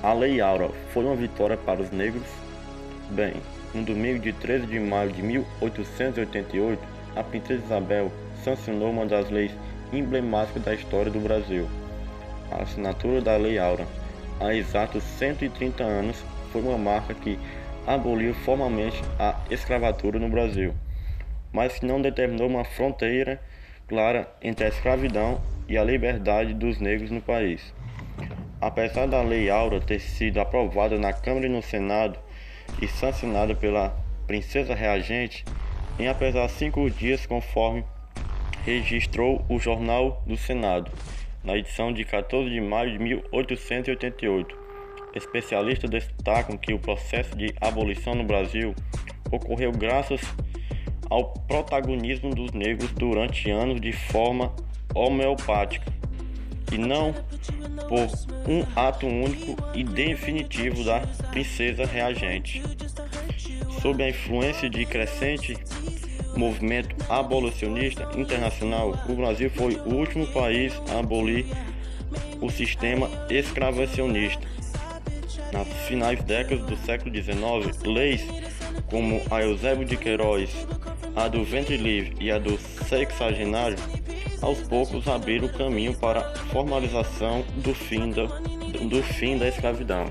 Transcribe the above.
A Lei Áurea foi uma vitória para os negros? Bem, no domingo de 13 de maio de 1888, a princesa Isabel sancionou uma das leis emblemáticas da história do Brasil. A assinatura da Lei Áurea, há exatos 130 anos, foi uma marca que aboliu formalmente a escravatura no Brasil, mas que não determinou uma fronteira clara entre a escravidão e a liberdade dos negros no país. Apesar da Lei Áurea ter sido aprovada na Câmara e no Senado e sancionada pela Princesa Reagente, em apenas cinco dias, conforme registrou o Jornal do Senado, na edição de 14 de maio de 1888. Especialistas destacam que o processo de abolição no Brasil ocorreu graças ao protagonismo dos negros durante anos de forma homeopática e não por um ato único e definitivo da princesa reagente. Sob a influência de crescente movimento abolicionista internacional, o Brasil foi o último país a abolir o sistema escravacionista. Nas finais décadas do século XIX, leis como a Eusébio de Queiroz, a do ventre livre e a do sexagenário aos poucos abriram o caminho para a formalização do fim da, do fim da escravidão.